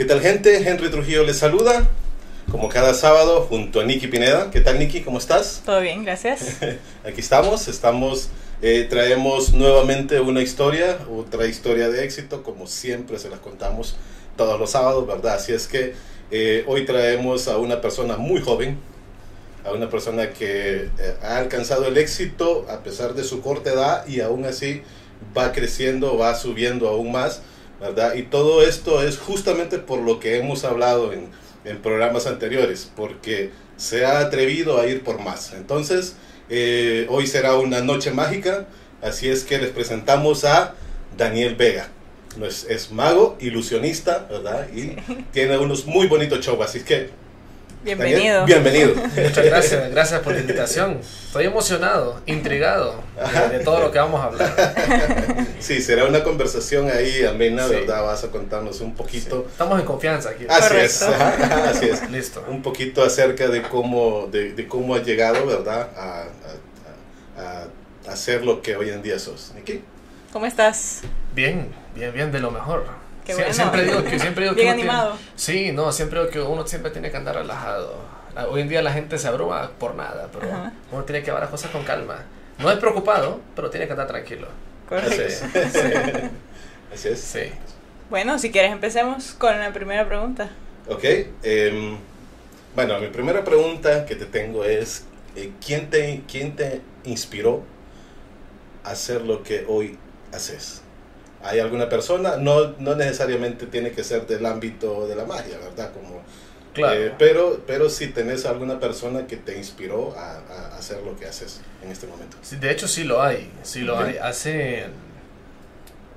¿Qué tal gente? Henry Trujillo les saluda, como cada sábado, junto a Nicky Pineda. ¿Qué tal Nicky? ¿Cómo estás? Todo bien, gracias. Aquí estamos, estamos, eh, traemos nuevamente una historia, otra historia de éxito, como siempre se las contamos todos los sábados, ¿verdad? Así es que eh, hoy traemos a una persona muy joven, a una persona que eh, ha alcanzado el éxito a pesar de su corta edad y aún así va creciendo, va subiendo aún más ¿verdad? Y todo esto es justamente por lo que hemos hablado en, en programas anteriores, porque se ha atrevido a ir por más. Entonces, eh, hoy será una noche mágica, así es que les presentamos a Daniel Vega. Es, es mago, ilusionista, ¿verdad? Y tiene unos muy bonitos shows, así que Bienvenido. bienvenido. Muchas gracias, gracias por la invitación. Estoy emocionado, intrigado de, de, todo lo que vamos a hablar. Sí, será una conversación ahí amena, sí. ¿verdad? Vas a contarnos un poquito. Sí. Estamos en confianza aquí. Así Correcto. es, así es. Listo. Un poquito acerca de cómo, de, de cómo has llegado, ¿verdad? A, a, a, a, hacer lo que hoy en día sos. ¿Aquí? ¿Cómo estás? Bien, bien, bien, de lo mejor. Qué bueno. Siempre digo que siempre digo Bien que animado. Tiene, sí, no, siempre digo que uno siempre tiene que andar relajado. Hoy en día la gente se abruma por nada, pero Ajá. uno tiene que llevar las cosas con calma. No es preocupado, pero tiene que andar tranquilo. Correcto. Así es. Sí. Así es. Sí. Bueno, si quieres empecemos con la primera pregunta. Ok. Eh, bueno, mi primera pregunta que te tengo es, eh, ¿quién, te, ¿quién te inspiró a hacer lo que hoy haces? Hay alguna persona, no, no necesariamente tiene que ser del ámbito de la magia, ¿verdad? Como, claro. Eh, pero, pero si tenés alguna persona que te inspiró a, a, hacer lo que haces en este momento. Sí, de hecho sí lo hay, sí lo okay. hay. Hace,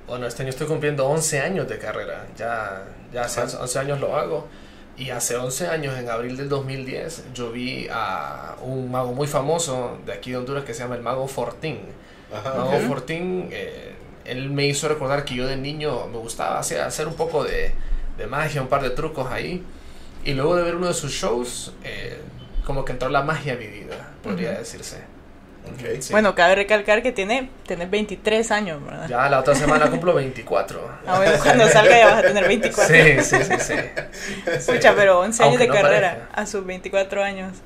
bueno, este año estoy cumpliendo 11 años de carrera, ya, ya hace Ajá. 11 años lo hago. Y hace 11 años, en abril del 2010, yo vi a un mago muy famoso de aquí de Honduras que se llama el mago Fortín. Ajá, mago okay. Fortín... Eh, él me hizo recordar que yo de niño me gustaba hacer, hacer un poco de, de, magia, un par de trucos ahí. Y luego de ver uno de sus shows, eh, como que entró la magia a mi vida, podría uh -huh. decirse. Okay. Sí. Bueno, cabe recalcar que tiene, tiene 23 años, ¿verdad? Ya la otra semana cumplo 24. Ah, bueno, cuando salga ya vas a tener 24. Sí, sí, sí. sí. Escucha, pero 11 años Aunque de no carrera parezca. a sus 24 años.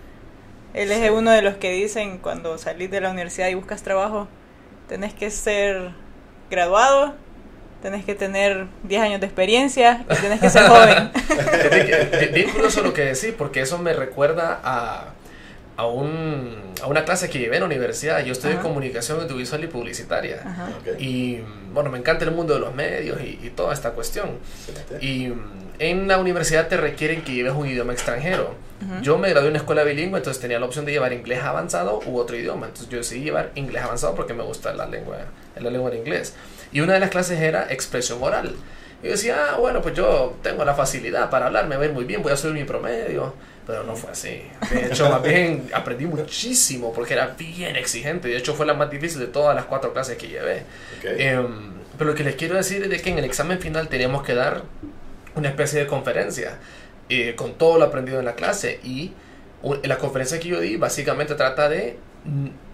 Él es uno de los que dicen cuando salís de la universidad y buscas trabajo, tenés que ser graduado, tenés que tener 10 años de experiencia y tenés que ser joven. Bien curioso lo que decís, porque eso me recuerda a, a, un, a una clase que llevé en la universidad. Yo estudié comunicación audiovisual y publicitaria. Okay. Y bueno, me encanta el mundo de los medios y, y toda esta cuestión. Excelente. Y en la universidad te requieren que lleves un idioma extranjero. -huh. Yo me gradué en una escuela bilingüe, entonces tenía la opción de llevar inglés avanzado u otro idioma. Entonces yo decidí llevar inglés avanzado porque me gusta la lengua, la lengua en inglés. Y una de las clases era expresión oral. Y yo decía, ah, bueno, pues yo tengo la facilidad para hablar, me va a ir muy bien, voy a subir mi promedio. Pero no fue así. De hecho, más bien aprendí muchísimo porque era bien exigente. De hecho, fue la más difícil de todas las cuatro clases que llevé. Okay. Eh, pero lo que les quiero decir es que en el examen final teníamos que dar una especie de conferencia eh, con todo lo aprendido en la clase. Y la conferencia que yo di básicamente trata de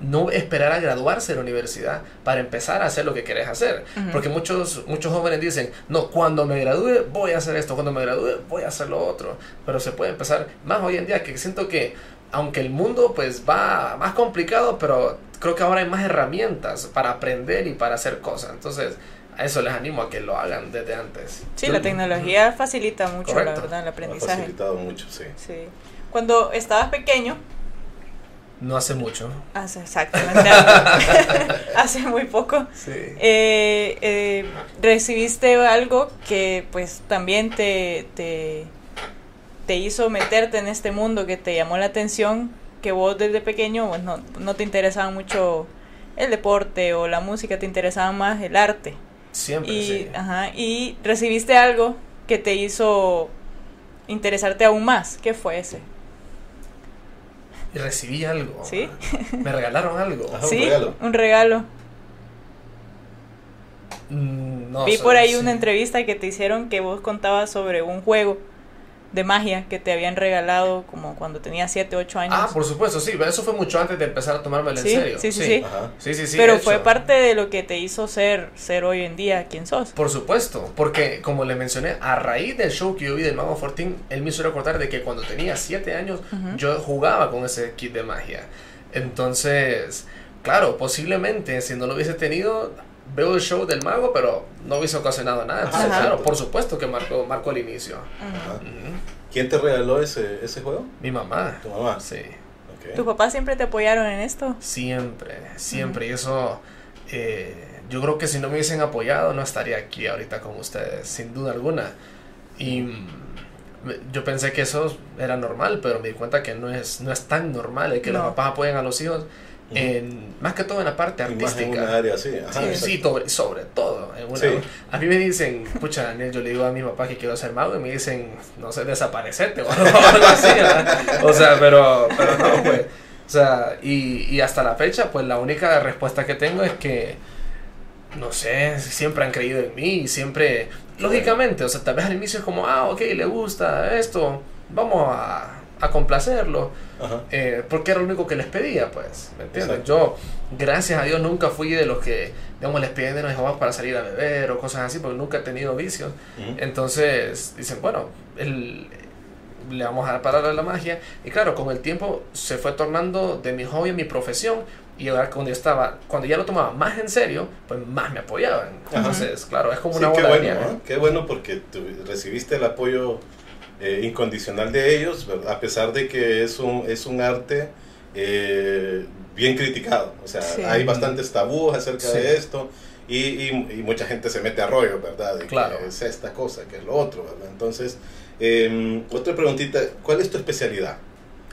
no esperar a graduarse de la universidad para empezar a hacer lo que querés hacer. Uh -huh. Porque muchos, muchos jóvenes dicen, no, cuando me gradúe voy a hacer esto, cuando me gradúe voy a hacer lo otro. Pero se puede empezar más hoy en día que siento que aunque el mundo pues va más complicado, pero creo que ahora hay más herramientas para aprender y para hacer cosas. Entonces, a eso les animo a que lo hagan desde antes. Sí, la tecnología facilita mucho, Correcto. la verdad, el aprendizaje. Ha facilitado mucho, sí. sí. Cuando estabas pequeño, no hace mucho. Hace exactamente. hace muy poco. Sí. Eh, eh, recibiste algo que pues también te, te, te, hizo meterte en este mundo, que te llamó la atención, que vos desde pequeño pues, no, no te interesaba mucho el deporte o la música, te interesaba más el arte. Siempre, y, sí. Ajá, y recibiste algo que te hizo interesarte aún más. ¿Qué fue ese? Y recibí algo. ¿Sí? Me regalaron algo. Ajá, sí, un regalo. Un regalo. Mm, no, Vi por ahí sí. una entrevista que te hicieron que vos contabas sobre un juego de magia que te habían regalado como cuando tenía 7, 8 años. Ah, por supuesto, sí, pero eso fue mucho antes de empezar a tomármelo Sí, en serio. sí, sí, sí. Sí, sí, sí, Pero de fue hecho. parte de lo que te hizo ser, ser hoy en día quien sos. Por supuesto, porque como le mencioné, a raíz del show que yo vi del Mago Fortín, él me hizo recordar de que cuando tenía 7 años yo jugaba con ese kit de magia. Entonces, claro, posiblemente si no lo hubiese tenido, veo el show del mago, pero no hubiese ocasionado nada. Entonces, Ajá. claro, por supuesto que marcó, marcó el inicio. Ajá. ¿Quién te regaló ese, ese juego? Mi mamá. Tu mamá. Sí. Ok. ¿Tus papás siempre te apoyaron en esto? Siempre, siempre. Y eso, eh, yo creo que si no me hubiesen apoyado, no estaría aquí ahorita con ustedes, sin duda alguna. Y mm, yo pensé que eso era normal, pero me di cuenta que no es, no es tan normal el que los No. papás apoyen a los hijos, En, más que todo en la parte Y más en artística. una área así. Ajá, Sí, sobre, sobre todo. en una- Sí. A mí me dicen, pucha, Daniel, yo le digo a mi papá que quiero ser mago y me dicen, no sé, desaparecerte o algo, algo así. ¿verdad? O sea, pero, pero no, pues. O sea, y, y hasta la fecha, pues la única respuesta que tengo es que, no sé, siempre han creído en mí y siempre, lógicamente, o sea, tal vez al inicio es como, ah, ok, le gusta esto, vamos a, a complacerlo. Eh, porque era lo único que les pedía, pues, ¿me entiendes? Exacto. Yo, gracias a Dios, nunca fui de los que, digamos, les piden de los papás para salir a beber o cosas así, porque nunca he tenido vicios. Entonces, dicen, bueno, el- le vamos a dar para la magia. Y claro, con el tiempo se fue tornando de mi hobby a mi profesión. Y ahora cuando yo estaba, cuando ya lo tomaba más en serio, pues más me apoyaban. Ajá. Entonces, claro, es como Sí, una qué bola de bueno. Qué bueno porque tú recibiste el apoyo eh, incondicional de ellos, a pesar de que es un, es un arte eh, bien criticado. O sea, Sí. hay bastantes tabúes acerca Sí. de esto y, y- y mucha gente se mete a rollo, ¿verdad? De Claro. que es esta cosa, que es lo otro, ¿verdad? Entonces, eh, otra preguntita, ¿cuál es tu especialidad?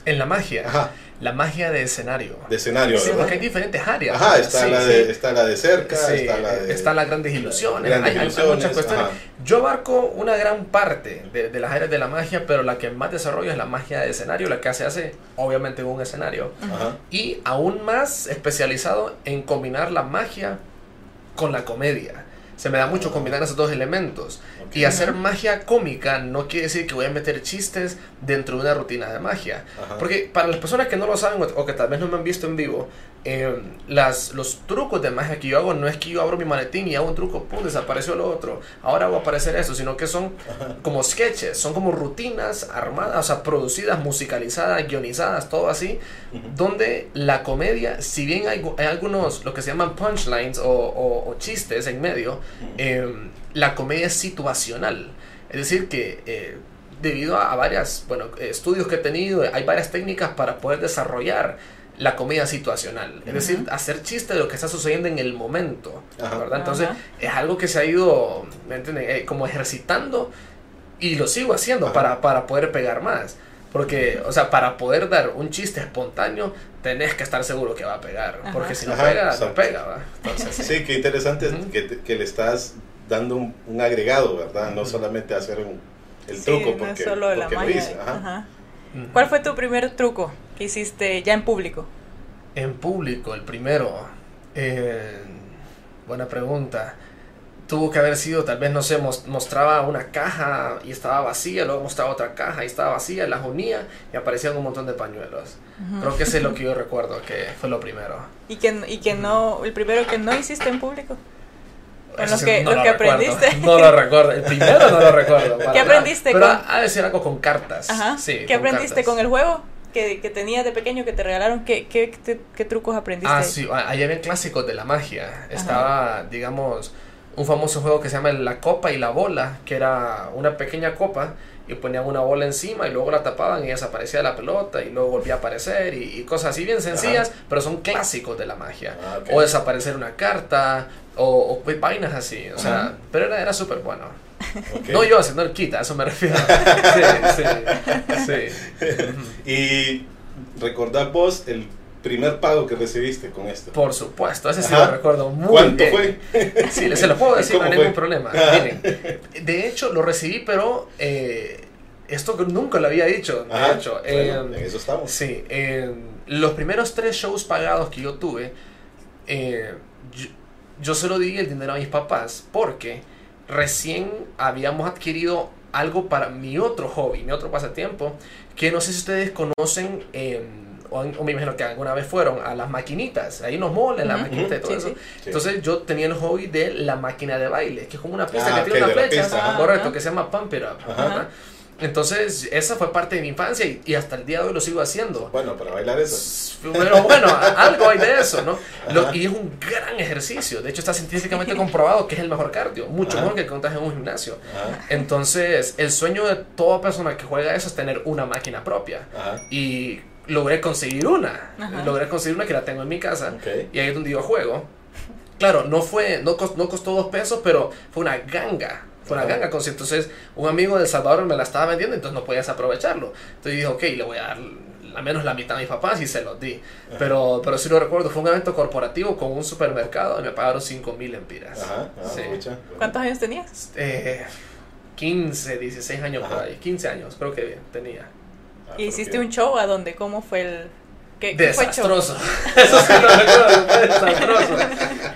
En la magia, Ajá, la magia de escenario. de escenario, Sí, porque hay diferentes áreas. Ajá, está, Sí, la sí. de, está la de cerca, está la de... están las grandes ilusiones, Grandes hay, muchas cuestiones. ajá. Yo abarco una gran parte de, de las áreas de la magia, pero la que más desarrollo es la magia de escenario, la que se hace obviamente en un escenario. Ajá. Y aún más especializado en combinar la magia con la comedia. Se me da mucho combinar esos dos elementos. Y hacer magia cómica no quiere decir que voy a meter chistes dentro de una rutina de magia. Ajá. Porque para las personas que no lo saben o- que tal vez no me han visto en vivo, eh, las, los trucos de magia que yo hago no es que yo abro mi maletín y hago un truco, pum, desapareció lo otro, ahora va a aparecer eso, sino que son como sketches, son como rutinas armadas, o sea, producidas, musicalizadas, guionizadas, todo así, donde la comedia, si bien hay, hay algunos, lo que se llaman punchlines o, o- o chistes en medio, eh, la comedia es situacional. Es decir, que eh, debido a, a varias, bueno, eh, estudios que he tenido, hay varias técnicas para poder desarrollar la comedia situacional. Es decir, hacer chiste de lo que está sucediendo en el momento. Ajá. ¿verdad? Entonces, Ajá. es algo que se ha ido, ¿me entienden? Eh, como ejercitando y lo sigo haciendo Ajá. para, para poder pegar más. Porque, o sea, para poder dar un chiste espontáneo, tenés que estar seguro que va a pegar. Ajá. Porque si no Ajá, pega, no pega, ¿va? Entonces, Sí, qué interesante que, que le estás dando un, un agregado, ¿verdad? No solamente hacer un- el Sí, truco no porque, es solo la porque lo magia. hice. Ajá. Ajá. ¿Cuál fue tu primer truco que hiciste ya en público? En público, el primero. eh, buena pregunta. Tuvo que haber sido, tal vez, no sé, mos- mostraba una caja y estaba vacía, luego mostraba otra caja y estaba vacía, las unía y aparecían un montón de pañuelos. Creo que ese es lo que yo recuerdo, que fue lo primero. ¿Y que, y que no, el primero que no hiciste en público? Con lo que- lo que aprendiste. No lo recuerdo. El primero no lo recuerdo. ¿Qué aprendiste Pero con- ha de ser algo con cartas. Ajá. Sí, ¿Qué con aprendiste cartas. con el juego que, que tenías de pequeño que te regalaron? ¿Qué, qué, qué, qué trucos aprendiste? Ah, sí, ah, ahí había clásicos de la magia. Estaba, digamos, un famoso juego que se llama La Copa y la Bola, que era una pequeña copa y ponían una bola encima y luego la tapaban y desaparecía la pelota y luego volvía a aparecer y, y cosas así bien sencillas, pero son clásicos de la magia. Ah, ok. O desaparecer una carta o, o vainas así, o sea, Ajá. pero era, era súper bueno. Ok. No yo haciendo el kit, a eso me refiero. sí, sí, sí. Y recordar vos el primer pago que recibiste con esto. Por supuesto, ese sí Ajá. lo recuerdo muy ¿Cuánto bien. fue? Sí, se lo puedo decir, no hay ¿Cómo ningún problema. Ajá. Miren, de hecho, lo recibí, pero eh, esto nunca lo había dicho. De Ajá. hecho, Bueno, eh, en eso estamos. sí, eh, los primeros tres shows pagados que yo tuve, eh, yo, se lo di el dinero a mis papás porque recién habíamos adquirido algo para mi otro hobby, mi otro pasatiempo, que no sé si ustedes conocen, eh, o, o, me imagino que alguna vez fueron a las maquinitas, ahí nos molen las maquinitas y todo Sí, eso. sí. Entonces yo tenía el hobby de la máquina de baile, que es como una pista Ah, que tiene una flecha, correcto, Ajá. que se llama Pump It Up. Ajá. ¿verdad? Entonces esa fue parte de mi infancia y, y hasta el día de hoy lo sigo haciendo. Bueno, para bailar eso. Pero bueno, algo hay de eso, ¿no? Lo- y es un gran ejercicio. De hecho, está científicamente comprobado que es el mejor cardio. Mucho Ajá. mejor que contar en un gimnasio. Ajá, Entonces, el sueño de toda persona que juega eso es tener una máquina propia. ajá. Y logré conseguir una. Ajá. Logré conseguir una que la tengo en mi casa. Ok. Y ahí es donde yo juego. Claro, no fue, no, cos- no costó dos pesos, pero fue una ganga. Una Ajá. ganga. con- Entonces, un amigo de El Salvador me la estaba vendiendo, entonces no podías aprovecharlo. Entonces dije, ok, le voy a dar al menos la mitad a mis papás y se los di. Pero, pero sí lo recuerdo, fue un evento corporativo con un supermercado y me pagaron 5 mil empiras. Ajá, ah, Sí. ¿Cuántos años tenías? Eh, 15, 16 años por Ajá. ahí. 15 años, creo que tenía. Ah, ¿Y hiciste pero un show a donde? ¿Cómo fue el...? ¿Qué, qué fue el show? Desastroso. Eso sí lo recuerdo, fue desastroso.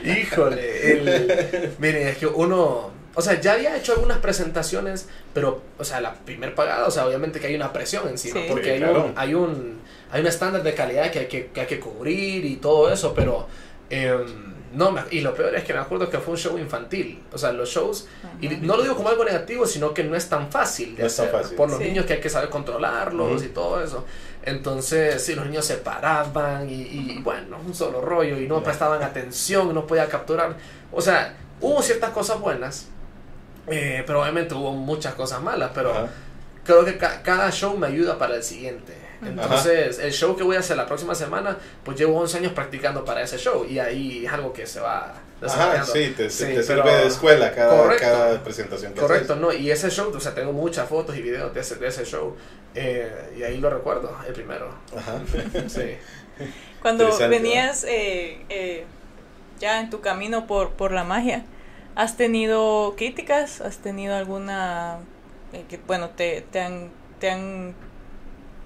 Híjole. el- miren, es que uno. O sea, ya había hecho algunas presentaciones, pero, o sea, la primer pagada, o sea, obviamente que hay una presión encima, Sí. porque Sí, hay, claro. un, hay un hay un estándar de calidad que hay que, que hay que cubrir y todo eso, pero em, no, me- y lo peor es que me acuerdo que fue un show infantil, o sea, los shows, y Ajá. no lo digo como algo negativo, sino que no es tan fácil de No hacer, fácil. por los Sí. niños que hay que saber controlarlos y todo eso. Entonces, sí, los niños se paraban y, y, bueno, un solo rollo y no prestaban atención, no podía capturar. O sea, hubo ciertas cosas buenas, eh, pero obviamente hubo muchas cosas malas, pero Ajá. creo que ca- cada show me ayuda para el siguiente. Entonces, el show que voy a hacer la próxima semana, pues llevo 11 años practicando para ese show y ahí es algo que se va Ajá, desarrollando. sí, te, Sí, te sirve de escuela cada, Correcto. cada presentación que Correcto, haces. no, y ese show, o sea, tengo muchas fotos y videos de ese, de ese show, eh, y ahí lo recuerdo, el primero. Ajá. Sí. Cuando venías eh, eh, ya en tu camino por, por la magia, ¿has tenido críticas? ¿Has tenido alguna... eh, que, bueno, te, te, han, te han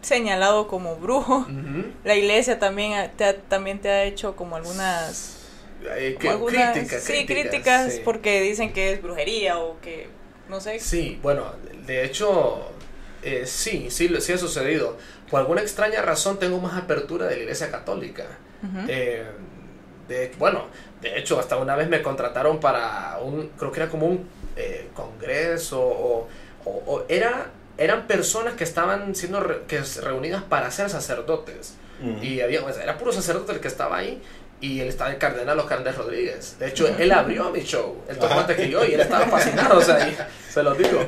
señalado como brujo? La iglesia también te ha, también te ha hecho como algunas... Eh, que- como algunas- críticas, sí, críticas sí. porque dicen que es brujería o que... No sé. Sí, bueno, de hecho, eh, sí, sí, sí ha sucedido. Por alguna extraña razón tengo más apertura de la iglesia católica. Eh, de, bueno, de hecho, hasta una vez me contrataron para un, creo que era como un eh, congreso o, o- o era, eran personas que estaban siendo re- que reunidas para ser sacerdotes. Ujú. Y había, o sea, era puro sacerdote el que estaba ahí. Y él estaba el cardenal Andrés Rodríguez. De hecho, él abrió mi show. Él tocó antes que yo y él estaba fascinado. O sea, y se los digo.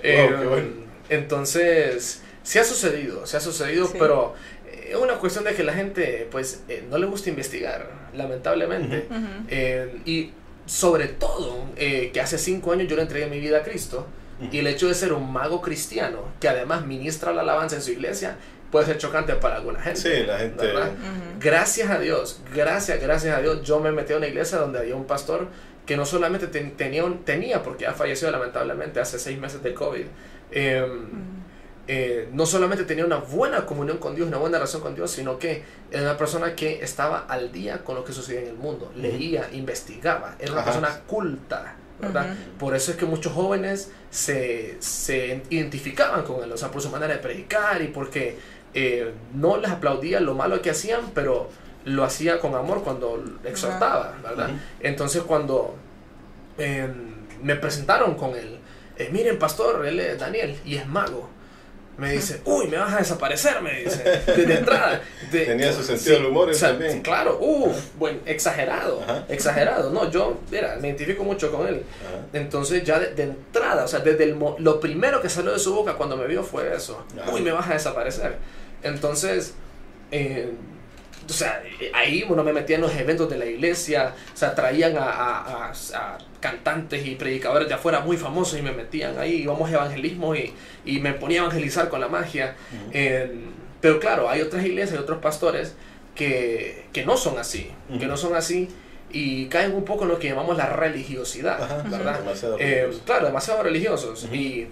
Eh, qué bueno. Entonces, sí ha sucedido, sí ha sucedido, Sí. pero eh, es una cuestión de que la gente, pues, eh, no le gusta investigar, lamentablemente. Eh, y sobre todo, eh, que hace cinco años yo le entregué mi vida a Cristo. Y el hecho de ser un mago cristiano, que además ministra la alabanza en su iglesia, puede ser chocante para alguna gente. Sí, la gente. ¿verdad? Ujú. Gracias a Dios, gracias, gracias a Dios, yo me metí a una iglesia donde había un pastor que no solamente ten- tenía, un- tenía, porque ha fallecido lamentablemente hace seis meses de COVID, eh. Eh, no solamente tenía una buena comunión con Dios, una buena relación con Dios, sino que era una persona que estaba al día con lo que sucedía en el mundo, leía, investigaba, era una Ajá. persona culta. Por eso es que muchos jóvenes se, se identificaban con él, o sea, por su manera de predicar y porque eh, no les aplaudía lo malo que hacían, pero lo hacía con amor cuando exhortaba. Entonces cuando eh, me presentaron con él, eh, miren pastor, él es Daniel y es mago. Me dice, uy, me vas a desaparecer, me dice, desde entrada. De- Tenía su sentido del humor él o sea, también. Claro, uh, bueno, exagerado, Ajá. exagerado. No, yo, mira, me identifico mucho con él. Ajá. Entonces ya de, de entrada, o sea, desde el lo primero que salió de su boca cuando me vio fue eso. Uy, me vas a desaparecer. Entonces, eh, o sea, ahí uno me metía en los eventos de la iglesia, o sea, traían a, a- a- a cantantes y predicadores de afuera muy famosos y me metían ahí, íbamos a evangelismo y, y me ponía a evangelizar con la magia. Eh, pero claro, hay otras iglesias, hay otros pastores que, que no son así, que no son así y caen un poco en lo que llamamos la religiosidad, Ajá. ¿verdad? Demasiado Eh, claro, demasiado religiosos. Y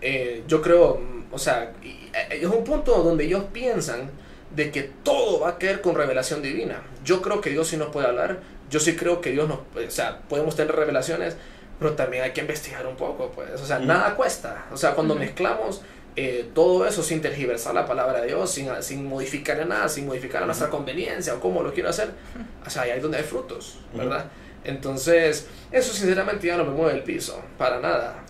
eh, yo creo, o sea, y, es un punto donde ellos piensan de que todo va a caer con revelación divina. Yo creo que Dios sí nos puede hablar. Yo sí creo que Dios nos, o sea, podemos tener revelaciones, pero también hay que investigar un poco, pues. O sea, nada cuesta. O sea, cuando mezclamos eh, todo eso sin tergiversar la palabra de Dios, sin, sin modificarle nada, sin modificar a nuestra conveniencia o cómo lo quiero hacer, o sea, ahí es donde hay frutos, ¿verdad? Entonces, eso sinceramente ya no me mueve el piso, para nada.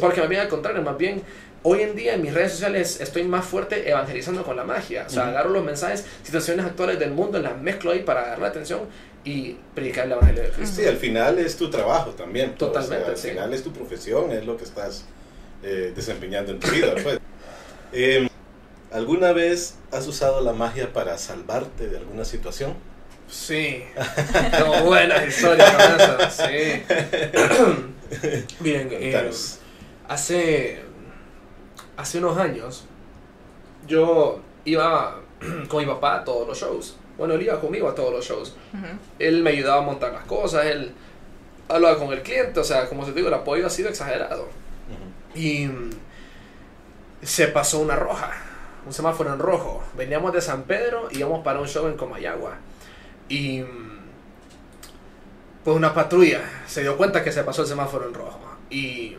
Porque más bien al contrario, más bien hoy en día en mis redes sociales estoy más fuerte evangelizando con la magia. O sea, agarro los mensajes, situaciones actuales del mundo, las mezclo ahí para dar la atención y predicar el evangelio de Cristo. Sí, al final es tu trabajo también. Pues, Totalmente. al final es tu profesión, es lo que estás eh, desempeñando en tu vida. Pues. Em, ¿Alguna vez has usado la magia para salvarte de alguna situación? Sí, tengo buenas historias con eso, sí. Miren, eh, hace, hace unos años yo iba con mi papá a todos los shows. Bueno, él iba conmigo a todos los shows. Él me ayudaba a montar las cosas, él hablaba con el cliente, o sea, como te digo, el apoyo ha sido exagerado. Y se pasó una roja, un semáforo en rojo. Veníamos de San Pedro y íbamos para un show en Comayagua. Y pues una patrulla se dio cuenta que se pasó el semáforo en rojo. Y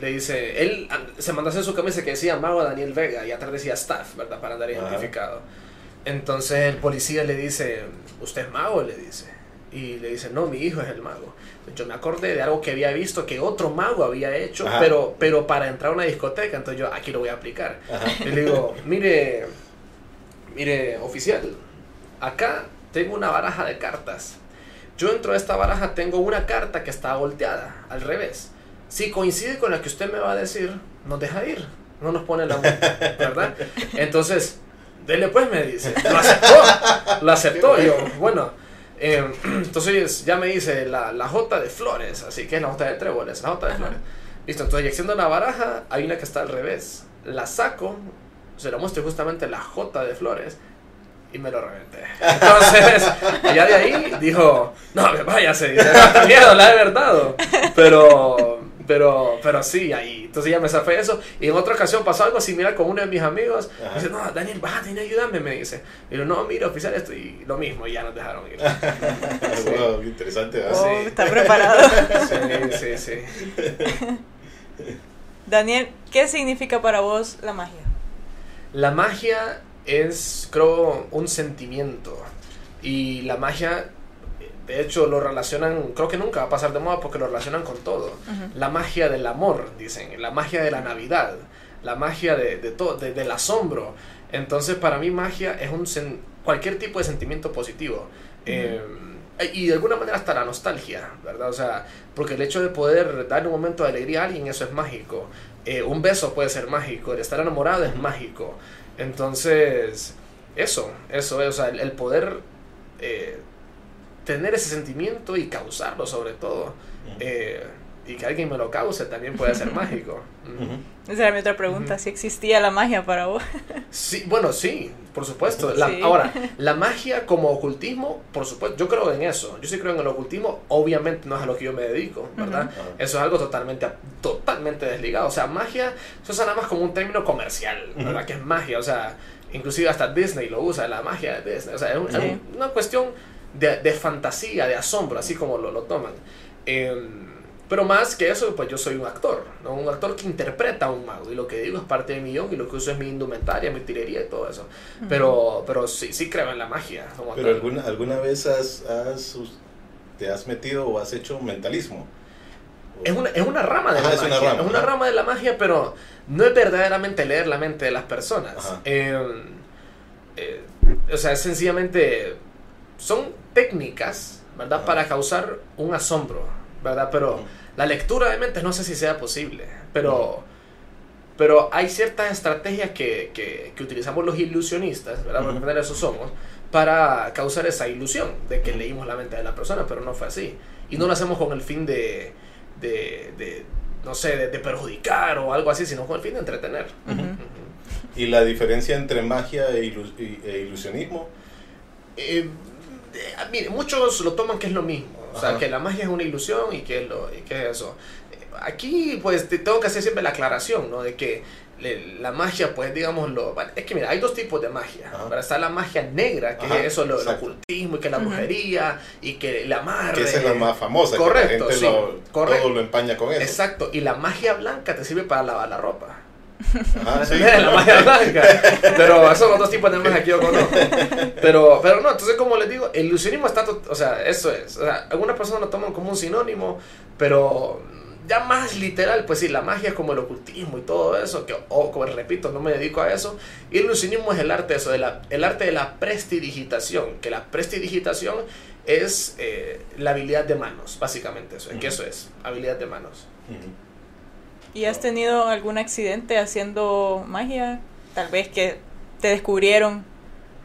le dice, él se mandó a hacer su camisa que decía Mago Daniel Vega y atrás decía staff, ¿verdad? Para andar identificado. Entonces el policía le dice, ¿usted es mago? Le dice. Y le dice, no, mi hijo es el mago. Yo me acordé de algo que había visto que otro mago había hecho, pero, pero para entrar a una discoteca, entonces yo aquí lo voy a aplicar. Y le digo, mire, mire, oficial, acá tengo una baraja de cartas. Yo dentro de esta baraja tengo una carta que está volteada, al revés. Si coincide con la que usted me va a decir, nos deja ir, no nos pone la ¿verdad? Entonces, dele pues, me dice. Lo aceptó, lo aceptó. Yo, bueno, eh, entonces ya me dice la, la J de flores, así que es la J de tréboles, la J de flores. Listo, entonces haciendo una baraja, hay una que está al revés. La saco, se la muestro justamente la J de flores y me lo reventé. Entonces, ya de ahí dijo, no, váyase, dice, miedo, la he verdad. Pero, pero, pero sí, ahí. Entonces ya me zafé eso. Y en otra ocasión pasó algo similar con uno de mis amigos. Me dice, no, Daniel, bájate, ayúdame, me dice. Y yo, no, mira, oficial, esto. Y lo mismo, y ya nos dejaron ir. wow, interesante, oh, sí. Está preparado. sí, sí, sí. Daniel, ¿qué significa para vos la magia? La magia es, creo, un sentimiento. Y la magia, de hecho, lo relacionan, creo que nunca va a pasar de moda porque lo relacionan con todo. La magia del amor, dicen, la magia de la Navidad, la magia de, de todo, del asombro. Entonces, para mí, magia es un cualquier tipo de sentimiento positivo. Eh, y de alguna manera hasta la nostalgia, ¿verdad? O sea, porque el hecho de poder dar un momento de alegría a alguien, eso es mágico. Eh, un beso puede ser mágico, el estar enamorado es mágico. Entonces, eso, eso es, o sea, el, poder eh, tener ese sentimiento y causarlo sobre todo. Eh, y que alguien me lo cause también puede ser mágico. Esa era mi otra pregunta, si existía la magia para vos. sí, bueno, sí, por supuesto. Ahora, la magia como ocultismo, por supuesto, yo creo en eso. Yo sí creo en el ocultismo, obviamente no es a lo que yo me dedico, ¿verdad? Eso es algo totalmente, totalmente desligado. O sea, magia, eso es nada más como un término comercial, ¿verdad? Que es magia, o sea, inclusive hasta Disney lo usa, la magia de Disney. O sea, es, una cuestión de, fantasía, de asombro, así como lo, lo toman. Eh, pero más que eso, pues yo soy un actor, ¿no? Un actor que interpreta a un mago. Y lo que digo es parte de mi guion y lo que uso es mi indumentaria, mi tirería y todo eso. Pero, pero sí, sí creo en la magia. pero alguna, alguna vez has, te has metido o has hecho mentalismo. Es una, es una rama de la magia. Una rama, es una rama de la magia, pero no es verdaderamente leer la mente de las personas. Em, eh, o sea, es sencillamente. Son técnicas, ¿verdad? Para causar un asombro, ¿verdad? Pero. La lectura de mentes no sé si sea posible, pero, pero hay ciertas estrategias que, que, utilizamos los ilusionistas, ¿verdad? Porque eso somos, para causar esa ilusión de que leímos la mente de la persona, pero no fue así. Y no lo hacemos con el fin de, de, no sé, de, perjudicar o algo así, sino con el fin de entretener. ¿Y la diferencia entre magia e, e ilusionismo? Eh, mire, muchos lo toman que es lo mismo. O sea, que la magia es una ilusión y que es, lo, y que es eso. Aquí, pues, tengo que hacer siempre la aclaración, ¿no? De que le- la magia, pues, digamos, lo, es que mira, hay dos tipos de magia. Ajá. ¿verdad? Está la magia negra, que Ajá, es eso, lo, el ocultismo y que la brujería y que el amarre. Que esa es la más famosa. que Correcto, la gente sí, lo, correcto. todo lo empaña con eso. Exacto, y la magia blanca te sirve para lavar la ropa. Ajá, sí. la magia blanca. Pero son los dos tipos de magia que yo conozco. Pero, pero no, entonces como les digo, el ilusionismo está, o sea, eso es. O sea, algunas personas lo toman como un sinónimo, pero ya más literal, pues sí, la magia es como el ocultismo y todo eso, que, o como repito, no me dedico a eso. Y el ilusionismo es el arte, eso, de la, el arte de la prestidigitación, que la prestidigitación es eh, la habilidad de manos, básicamente eso, que eso es, habilidad de manos. Ujú. ¿Y has tenido algún accidente haciendo magia? Tal vez que te descubrieron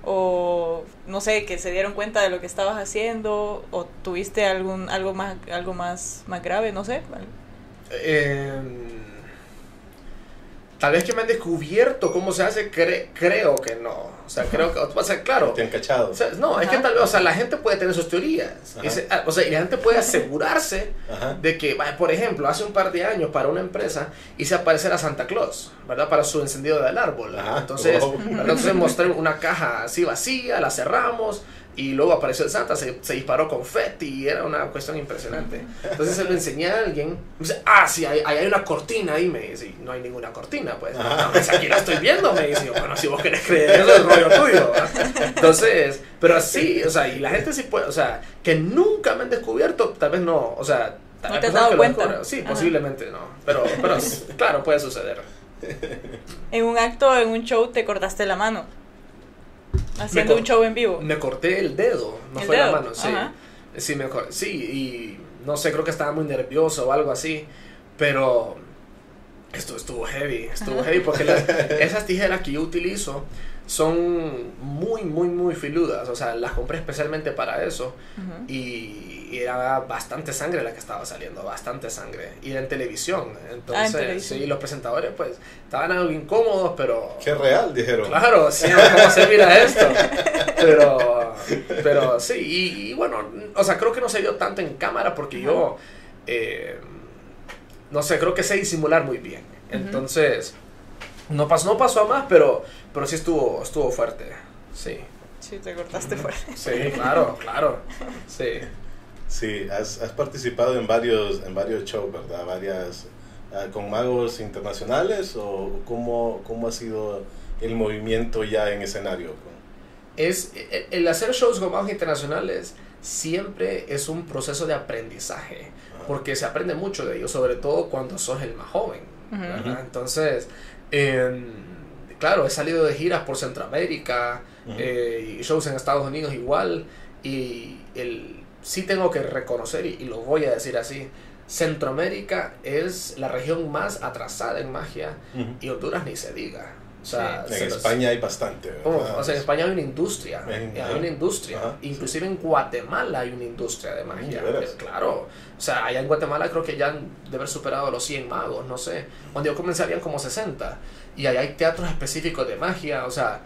o no sé, que se dieron cuenta de lo que estabas haciendo o tuviste algún algo más algo más más grave, no sé. Tal vez que me han descubierto cómo se hace, cre- creo que no. O sea, creo que, o sea, claro. Te han cachado. O sea, no, es que Ajá. tal vez, o sea, la gente puede tener sus teorías. Ajá. Y se- ah, o sea, y la gente puede asegurarse Ajá. de que, por ejemplo, hace un par de años para una empresa hice aparecer a Santa Claus, ¿verdad? Para su encendido del árbol. Ajá. Entonces, Oh. Entonces mostré una caja así vacía, la cerramos y luego apareció el Santa, se, se disparó confeti y era una cuestión impresionante. Entonces se lo enseñé a alguien, me dice, ah, sí, ahí, ahí hay una cortina ahí, me dice, y no hay ninguna cortina, pues. Ajá. No, me dice, aquí la estoy viendo, me dice, bueno, si vos querés creer, eso es rollo tuyo. ¿verdad? Entonces, pero sí, o sea, y la gente sí puede, o sea, que nunca me han descubierto, tal vez no, o sea, tal No vez te has dado cuenta. Sí, Ajá. posiblemente no, pero, pero claro, puede suceder. En un acto, en un show te cortaste la mano. Haciendo un show en vivo. Me corté el dedo, no ¿El fue la dedo? mano, sí. Ajá. Sí, me sí, y no sé, creo que estaba muy nervioso o algo así, pero esto estuvo heavy, estuvo Ajá. heavy porque las- esas tijeras que yo utilizo son muy, muy, muy filudas, o sea, las compré especialmente para eso y y era bastante sangre la que estaba saliendo, bastante sangre, y era en televisión, entonces, televisión. sí, los presentadores pues estaban algo incómodos, pero... Qué real, dijeron. Claro, sí, ¿cómo se mira esto? Pero, pero sí, y, y bueno, o sea, creo que no se vio tanto en cámara porque yo, eh, no sé, creo que sé disimular muy bien. Entonces, no pasó, no pasó a más, pero, pero sí estuvo, estuvo fuerte. Sí, Sí, te cortaste fuerte. sí, claro, claro. Sí. Sí, has, has participado en varios, en varios shows, ¿verdad? Varias, ah, con magos internacionales o cómo, cómo ha sido el movimiento ya en escenario. Es, el, el hacer shows con magos internacionales siempre es un proceso de aprendizaje, porque se aprende mucho de ello, sobre todo cuando sos el más joven. ¿verdad? Entonces, em, claro, he salido de giras por Centroamérica, eh, y shows en Estados Unidos igual, y el, sí tengo que reconocer, y, y lo voy a decir así, Centroamérica es la región más atrasada en magia, y Honduras ni se diga. O sea, En se los- España hay bastante. Oh, o sea, en España hay una industria, En- hay una industria. Ajá, Inclusive en Guatemala hay una industria de magia. Eh, Claro. O sea, allá en Guatemala creo que ya han de haber superado los 100 magos, no sé. Cuando yo comencé habían como 60. Y allá hay teatros específicos de magia, o sea,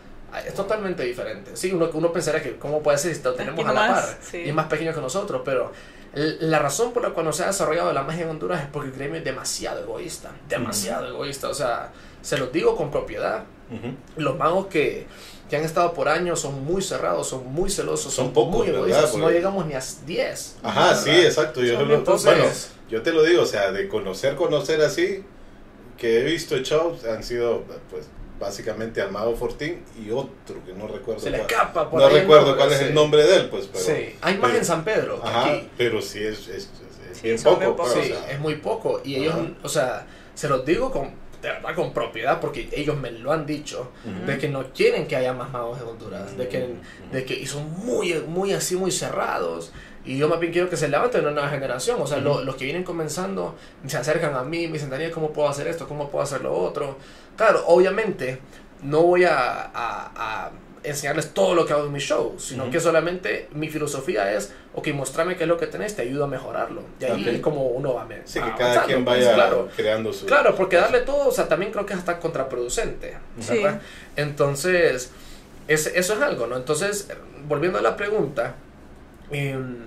es totalmente diferente. Sí, uno, uno pensaría que cómo puede ser si lo tenemos a la par. sí. Y es más pequeño que nosotros, pero la razón por la cual no se ha desarrollado la magia en Honduras es porque el gremio es demasiado egoísta. Demasiado egoísta. O sea, se los digo con propiedad Ujú. los magos que, que han estado por años son muy cerrados, son muy celosos, Son son, pocos, muy ¿verdad? egoístas. No llegamos ni a 10. Ajá, ¿verdad? sí, exacto. Yo, Son lo- bien pocos. bueno, yo te lo digo, o sea, de conocer, conocer así, que he visto shows, han sido, pues, básicamente al Mago Fortín y otro que no recuerdo Se le cuál. escapa por No recuerdo nombre, cuál es sí. el nombre de él, pues, pero... Sí, hay más pero- en San Pedro que Ajá, aquí. pero sí es, es, es Sí, bien poco. bien pues, pocos. Sí, o sea, es muy poco. Y ellos, Ajá. o sea, se los digo con, de verdad con propiedad porque ellos me lo han dicho. Ujú. De que no quieren que haya más magos en Honduras. De que, de que y son muy, muy así, muy cerrados. Y yo más bien quiero que se levante una nueva generación. O sea, lo- Ujú. los que vienen comenzando se acercan a mí, me dicen, Daniel, ¿cómo puedo hacer esto? ¿Cómo puedo hacer lo otro? Claro, obviamente no voy a, a- a enseñarles todo lo que hago en mi show, sino que solamente mi filosofía es, ok, mostrame qué es lo que tenés, te ayudo a mejorarlo. Y ahí Ok. es como uno va me- Sí, que cada quien pues, vaya claro. creando su... Claro, porque darle todo, o sea, también creo que es hasta contraproducente. Sí. Entonces, es- eso es algo, ¿no? Entonces, eh, volviendo a la pregunta, em,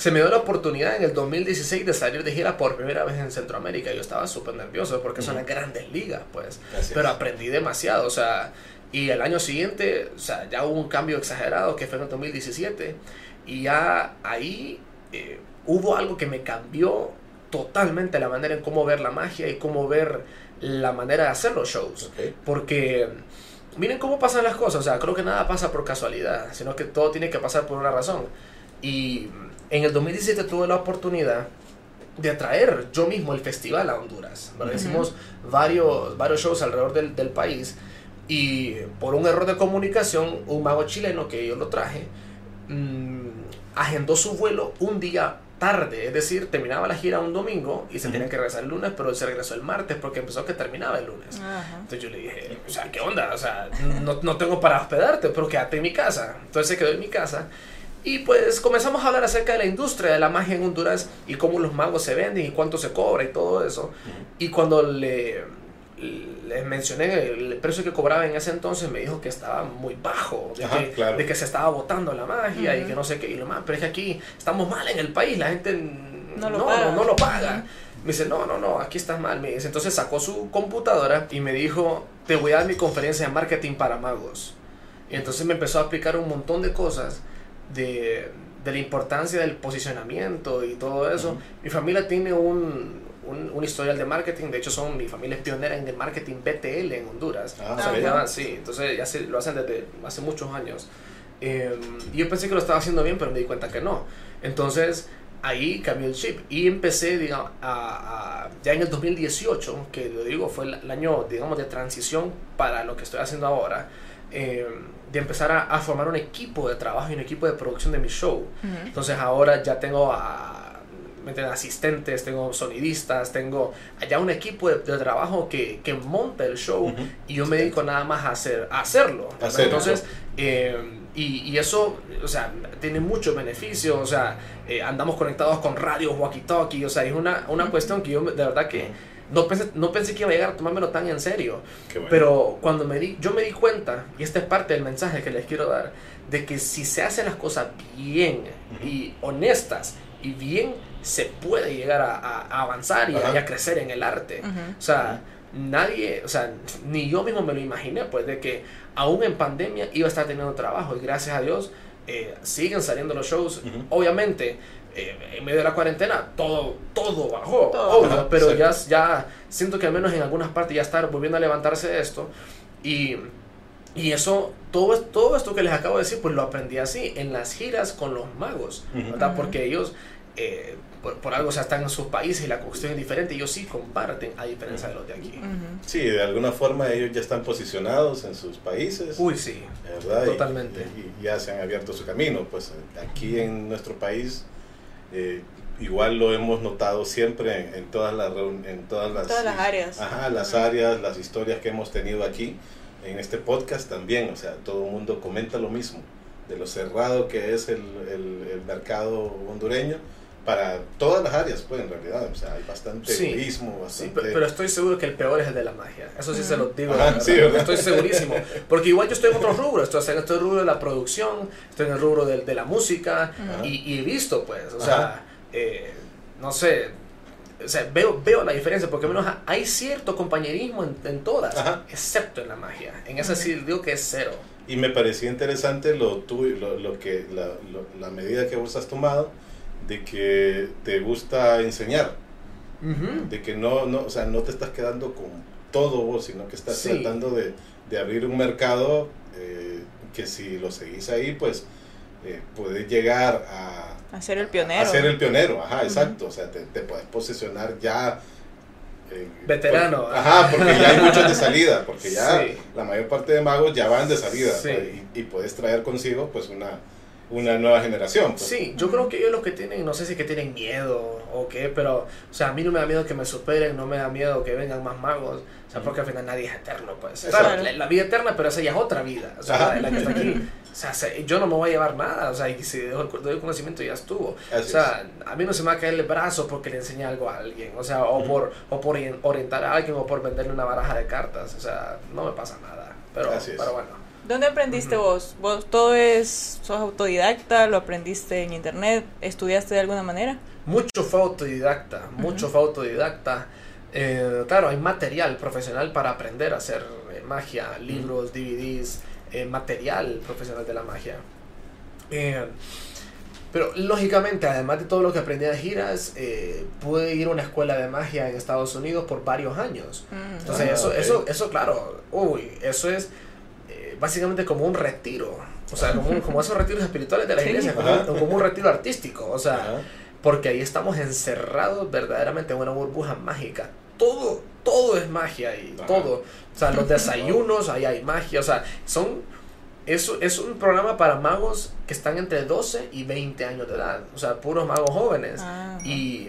se me dio la oportunidad en el 2016 de salir de gira por primera vez en Centroamérica. Yo estaba súper nervioso porque son las grandes ligas, pues. Pero aprendí demasiado, o sea, y el año siguiente, o sea, ya hubo un cambio exagerado que fue en el 2017 y ya ahí eh, hubo algo que me cambió totalmente la manera en cómo ver la magia y cómo ver la manera de hacer los shows. Porque miren cómo pasan las cosas, o sea, creo que nada pasa por casualidad, sino que todo tiene que pasar por una razón. Y en el 2017 tuve la oportunidad de traer yo mismo el festival a Honduras. Hicimos varios, varios shows alrededor del, del, país y por un error de comunicación, un mago chileno que yo lo traje, mmm, agendó su vuelo un día tarde, es decir, terminaba la gira un domingo y se tenía que regresar el lunes, pero él se regresó el martes porque empezó que terminaba el lunes. Entonces yo le dije, o sea, ¿qué onda? O sea, no, no, tengo para hospedarte, pero quédate en mi casa. Entonces se quedó en mi casa y pues comenzamos a hablar acerca de la industria de la magia en Honduras y cómo los magos se venden y cuánto se cobra y todo eso. Y cuando le les mencioné el precio que cobraba en ese entonces, me dijo que estaba muy bajo, de, que, de que, se estaba botando la magia y que no sé qué, y lo más, pero es que aquí estamos mal en el país, la gente no lo paga. No, lo paga. Me dice, no, no, no, aquí estás mal. Me dice, entonces sacó su computadora y me dijo, te voy a dar mi conferencia de marketing para magos. Y entonces me empezó a explicar un montón de cosas de, de la importancia del posicionamiento y todo eso. Mi familia tiene un, un, historial de marketing. De hecho, son mi familia es pionera en el marketing BTL en Honduras. Ah, sí, entonces ya se, lo hacen desde hace muchos años. Eh, yo pensé que lo estaba haciendo bien, pero me di cuenta que no. Entonces, ahí cambió el chip y empecé, digamos, a, ya en el 2018, que lo digo, fue el, año, digamos, de transición para lo que estoy haciendo ahora. Eh, de empezar a, a, formar un equipo de trabajo y un equipo de producción de mi show. Entonces ahora ya tengo a, asistentes, tengo sonidistas, tengo allá un equipo de, trabajo que, que, monta el show y yo me dedico nada más a, hacer, a hacerlo. Entonces, eh, y, y, eso, o sea, tiene muchos beneficios, o sea, eh, andamos conectados con radios, walkie-talkie, o sea, es una, una cuestión que yo de verdad que no pensé, no pensé que iba a llegar a tomármelo tan en serio. Pero cuando me di, yo me di cuenta, y esta es parte del mensaje que les quiero dar, de que si se hacen las cosas bien y honestas y bien se puede llegar a, avanzar y a, crecer en el arte. O sea, nadie, o sea, ni yo mismo me lo imaginé, pues, de que aún en pandemia iba a estar teniendo trabajo y gracias a Dios eh, siguen saliendo los shows. Obviamente, eh, en medio de la cuarentena todo, todo bajó, obvio, pero ya, ya siento que al menos en algunas partes ya está volviendo a levantarse esto y... Y eso, todo, todo esto que les acabo de decir, pues lo aprendí así, en las giras con los magos, ¿verdad? Porque ellos, eh, por, algo, o sea, están en sus países y la cuestión es diferente. Ellos sí comparten, a diferencia de los de aquí. Sí, de alguna forma ellos ya están posicionados en sus países. Uy, sí. ¿verdad? Totalmente. Y, ya se han abierto su camino. Pues aquí en nuestro país, eh, igual lo hemos notado siempre en, todas, las, en todas las, todas las áreas. Ajá, las áreas, las historias que hemos tenido aquí. En este podcast también, o sea, todo el mundo comenta lo mismo, de lo cerrado que es el, el, el mercado hondureño para todas las áreas, pues en realidad, o sea, hay bastante egoísmo, bastante... pero estoy seguro que el peor es el de la magia, eso sí se lo digo, estoy segurísimo, porque igual yo estoy en otros rubros, estoy, en el rubro de la producción, estoy en el rubro de, de la música, y, he visto, pues, o sea, eh, no sé, o sea, veo, veo la diferencia, porque al menos hay cierto compañerismo en, en todas, excepto en la magia, en ese sí digo que es cero. Y me parecía interesante lo, tú, lo, lo que, la, la medida que vos has tomado, de que te gusta enseñar, de que no, no, o sea, no te estás quedando con todo vos, sino que estás tratando de, de, abrir un mercado eh, que si lo seguís ahí, pues eh, puedes llegar a... A ser el pionero. A, ser el pionero, ajá, exacto, o sea, te, te puedes posicionar ya... Eh, Veterano. ajá, porque ya hay muchos de salida, porque ya la mayor parte de magos ya van de salida y, y puedes traer consigo pues una una nueva generación. Pues. Sí, yo creo que ellos lo que tienen, no sé si que tienen miedo o qué, pero, o sea, a mí no me da miedo que me superen, no me da miedo que vengan más magos, o sea, porque al final nadie es eterno, pues. Claro, la, vida eterna, pero esa ya es otra vida, o sea, la, que está aquí. O sea, yo no me voy a llevar nada, o sea, y si doy el conocimiento ya estuvo. o sea, a mí no se me va a caer el brazo porque le enseñé algo a alguien, o sea, o, por, o por orientar a alguien o por venderle una baraja de cartas, o sea, no me pasa nada. Pero, pero bueno. ¿Dónde aprendiste vos? ¿Vos todo es, sos autodidacta? ¿Lo aprendiste en internet? ¿Estudiaste de alguna manera? Mucho fue autodidacta, mucho fue autodidacta. Eh, claro, hay material profesional para aprender a hacer eh, magia, libros, DVDs, eh, material profesional de la magia. pero lógicamente, además de todo lo que aprendí de giras, pude ir a una escuela de magia en Estados Unidos por varios años. Mm. Entonces, ah, eso, eso, eso, claro, uy, eso es básicamente como un retiro. O sea, como, como esos retiros espirituales de la iglesia, como, un retiro artístico. O sea, porque ahí estamos encerrados verdaderamente en una burbuja mágica. Todo, todo es magia ahí, todo. O sea, los desayunos, ahí hay magia. O sea, son. Eso es un programa para magos que están entre 12 y 20 años de edad. O sea, puros magos jóvenes. Ah, y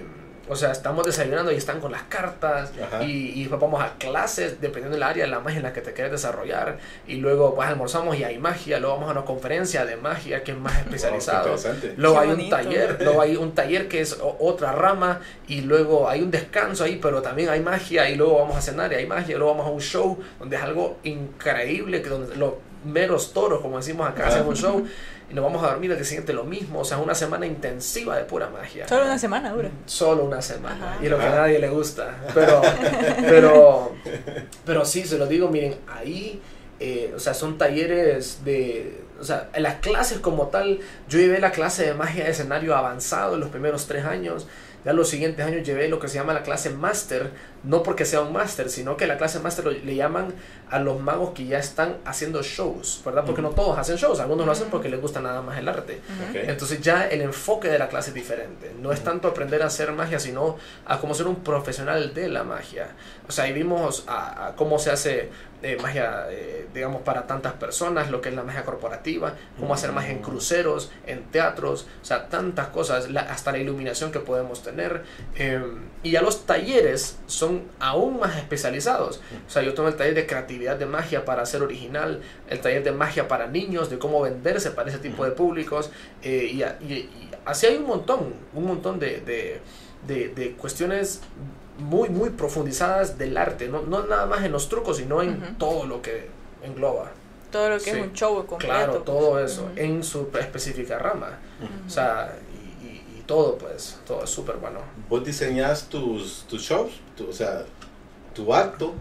o sea, estamos desayunando y están con las cartas y, y, vamos a clases dependiendo del área, la magia en la que te quieres desarrollar. Y luego pues almorzamos y hay magia, luego vamos a una conferencia de magia que es más especializado. luego hay un taller, luego hay un taller que es otra rama y luego hay un descanso ahí, pero también hay magia y luego vamos a cenar y hay magia y luego vamos a un show donde es algo increíble que donde los meros toros, como decimos acá, hacemos un show y nos vamos a dormir el día siguiente lo mismo. O sea, una semana intensiva de pura magia. Solo una semana dura. Solo una semana. Y lo que a nadie le gusta. Pero, pero, pero sí, se lo digo, miren, ahí, eh, o sea, son talleres de, o sea, en las clases como tal, yo llevé la clase de magia de escenario avanzado en los primeros tres años. Ya los siguientes años llevé lo que se llama la clase máster, no porque sea un máster, sino que la clase máster le llaman a los magos que ya están haciendo shows, ¿verdad? Porque no todos hacen shows, algunos lo hacen porque les gusta nada más el arte. Entonces ya el enfoque de la clase es diferente. No es tanto aprender a hacer magia, sino a cómo ser un profesional de la magia. O sea, ahí vimos a cómo se hace de magia, eh, digamos, para tantas personas, lo que es la magia corporativa, cómo hacer magia en mm. cruceros, en teatros, o sea, tantas cosas, hasta la iluminación que podemos tener. Em, y ya los talleres son aún más especializados. O sea, yo tomo el taller de creatividad de magia para ser original, el taller de magia para niños, de cómo venderse para ese tipo de públicos, eh, y, así hay un montón, un montón de, de, de, de cuestiones muy, muy profundizadas del arte, no, no nada más en los trucos, sino en todo lo que engloba. Todo lo que es un show completo. Claro, todo eso, en su específica rama. O sea, y, y, todo, pues, todo es súper bueno. ¿Vos diseñas tus, tus shows? o sea, tu acto.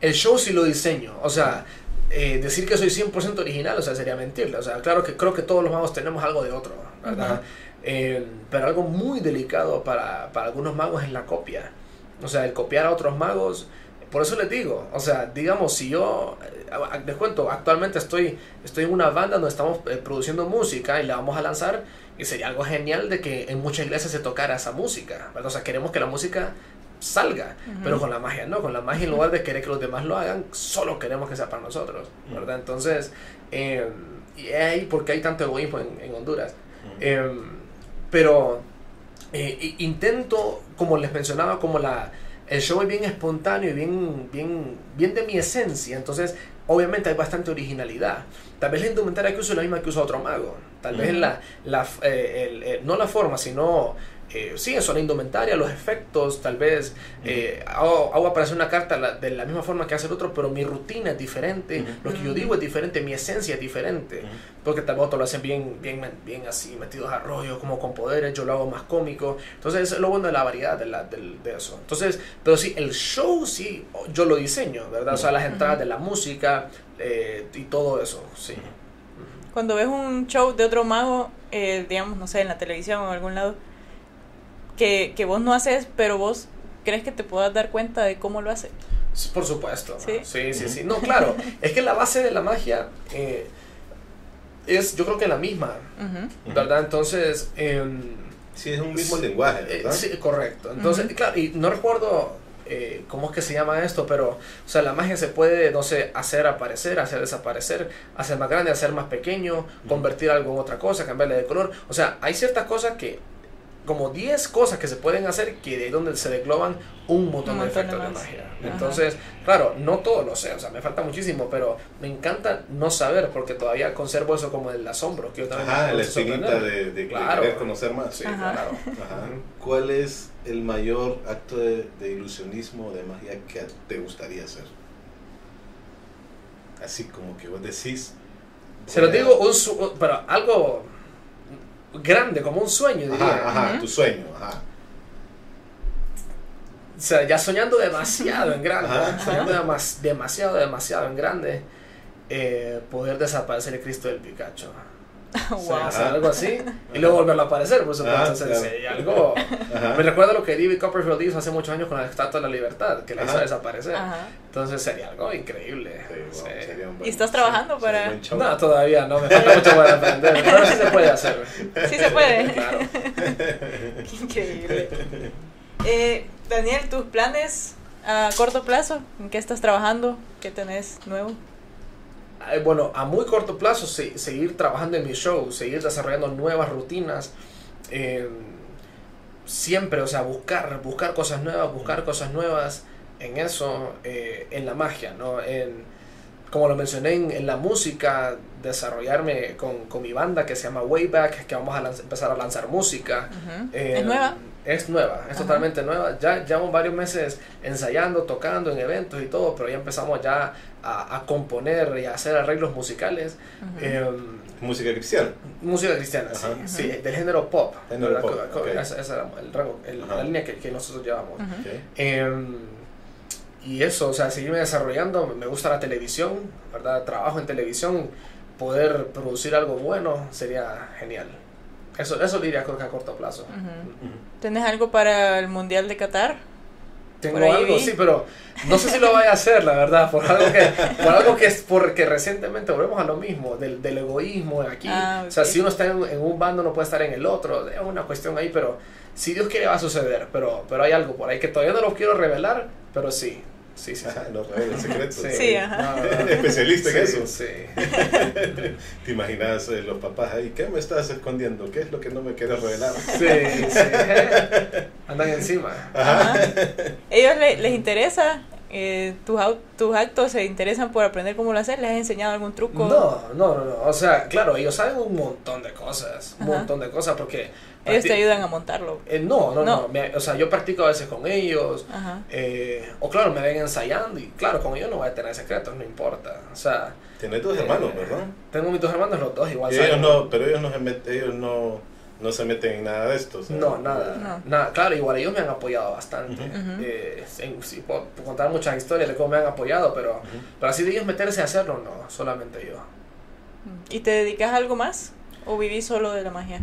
El show sí lo diseño, o sea... Eh, decir que soy 100% original, o sea, sería mentirle. O sea, claro que creo que todos los magos tenemos algo de otro, ¿verdad? Eh, pero algo muy delicado para, para algunos magos es la copia. O sea, el copiar a otros magos. Por eso les digo, o sea, digamos, si yo, eh, les cuento, actualmente estoy, estoy en una banda donde estamos eh, produciendo música y la vamos a lanzar y sería algo genial de que en muchas iglesias se tocara esa música, ¿verdad? O sea, queremos que la música salga, pero con la magia no, con la magia en lugar de querer que los demás lo hagan, solo queremos que sea para nosotros, ¿verdad? Entonces, eh, y ahí porque hay tanto egoísmo en, en Honduras. Em, pero eh, intento, como les mencionaba, como la, el show es bien espontáneo y bien, bien, bien de mi esencia, entonces obviamente hay bastante originalidad. Tal vez la indumentaria que uso es la misma que usa otro mago. Tal vez la, la eh, no la forma, sino eh, sí, eso, la indumentaria, los efectos, tal vez eh, hago, aparecer una carta de la misma forma que hace el otro, pero mi rutina es diferente, lo que yo digo es diferente, mi esencia es diferente, porque tal vez otros lo hacen bien, bien, bien así, metidos a rollo, como con poderes, yo lo hago más cómico, entonces eso es lo bueno de la variedad de, la, de, eso. Entonces, pero sí, el show sí, yo lo diseño, ¿verdad? O sea, las entradas de la música eh, y todo eso, sí. Cuando ves un show de otro mago, digamos, no sé, en la televisión o en algún lado, que, que vos no haces, pero vos crees que te puedas dar cuenta de cómo lo hace. Por supuesto. Sí, sí, sí. No, claro. es que la base de la magia eh, es, yo creo que la misma, ¿verdad? Entonces... Eh, sí, es un mismo lenguaje, eh, ¿verdad? sí, correcto. Entonces, claro, y no recuerdo eh, cómo es que se llama esto, pero, o sea, la magia se puede, no sé, hacer aparecer, hacer desaparecer, hacer más grande, hacer más pequeño, convertir algo en otra cosa, cambiarle de color. O sea, hay ciertas cosas que como 10 cosas que se pueden hacer que de donde se desgloban un montón, de efectos de, magia. Entonces, claro, no todo lo sé, o sea, me falta muchísimo, pero me encanta no saber porque todavía conservo eso como el asombro que yo también Ajá, la espinita de, de, querer conocer más. Sí, claro. ¿Cuál es el mayor acto de, de ilusionismo de magia que te gustaría hacer? Así como que vos decís, Se lo digo, un su- pero algo grande, como un sueño, diría. Ajá, tu sueño, ajá. O sea, ya soñando demasiado en grande, Ajá. soñando demas- demasiado, demasiado en grande, eh, poder desaparecer el Cristo del O sea, algo así y luego volverlo a aparecer, por supuesto. Ah, claro. algo. Ajá. Me recuerda lo que David Copperfield hizo hace muchos años con la Estatua de la Libertad, que la hizo desaparecer. Ajá. Entonces sería algo increíble. Sí, wow, Sí. sería un buen- ¿Y estás trabajando para-. No, todavía no, me falta mucho para aprender, pero sí se puede hacer. Sí se puede. Claro. Qué increíble. Eh, Daniel, tus planes a corto plazo, ¿en qué estás trabajando? ¿Qué tenés nuevo? Eh, Bueno, a muy corto plazo, se- seguir trabajando en mi show, seguir desarrollando nuevas rutinas. eh, siempre, o sea, buscar, buscar cosas nuevas, buscar cosas nuevas en eso, eh, en la magia, ¿no? En, como lo mencioné en, en la música, desarrollarme con, con mi banda que se llama Wayback, que vamos a lanz- empezar a lanzar música. Eh, ¿Es nueva? Es nueva, es Ajá. totalmente nueva. Ya llevamos varios meses ensayando, tocando en eventos y todo, pero ya empezamos ya a, a componer y a hacer arreglos musicales. Em, Música cristiana. música cristiana, sí, Ajá. sí, del género pop. Género pop, Co- co- ok. Ese ese era el rango, el- la línea que, que nosotros llevamos. Em, y eso, o sea, seguirme desarrollando, me gusta la televisión, ¿verdad? Trabajo en televisión, poder producir algo bueno sería genial. Eso, eso diría creo que a corto plazo. Ujú. Ujú. ¿Tenés algo para el Mundial de Qatar? Tengo algo, vi. sí, pero no sé si lo vaya a hacer, la verdad, por algo que, por algo que es porque recientemente volvemos a lo mismo, del, del egoísmo aquí. Ah, O sea, si uno está en, en un bando no puede estar en el otro, es una cuestión ahí, pero si Dios quiere va a suceder, pero, pero hay algo por ahí que todavía no lo quiero revelar, pero sí, sí, sí. sí. Ajá, Los rebeldes secretos. Sí, Sí, ajá. no. Especialista en Sí, eso. Sí, ¿Te imaginas eh, los papás ahí? ¿Qué me estás escondiendo? ¿Qué es lo que no me quieres revelar? sí, sí. Andan encima. Ajá. ¿Ellos le- les interesa? Eh, tus, ¿Tus actos se interesan por aprender cómo lo hacer? ¿Les has enseñado algún truco? No, no, no, no. O sea, claro, ellos saben un montón de cosas. Un Ajá. montón de cosas porque. Ellos te ayudan a montarlo. Eh, no, no, no. No. Me- o sea, yo practico a veces con ellos. Ajá. eh, o claro, me ven ensayando y claro, con ellos no voy a tener secretos, no importa. O sea, Tienes dos hermanos, eh, ¿verdad? Tengo mis dos hermanos, los dos igual ellos no, pero no ellos no, no se meten en nada de esto. o sea, No, nada, No. nada. Claro, igual ellos me han apoyado bastante. Ujú. Ujú. Eh, en- sí, puedo, puedo contar muchas historias de cómo me han apoyado, pero, Ujú. pero así de ellos meterse a hacerlo, no, solamente yo. ¿Y te dedicas a algo más? ¿O vivís solo de la magia?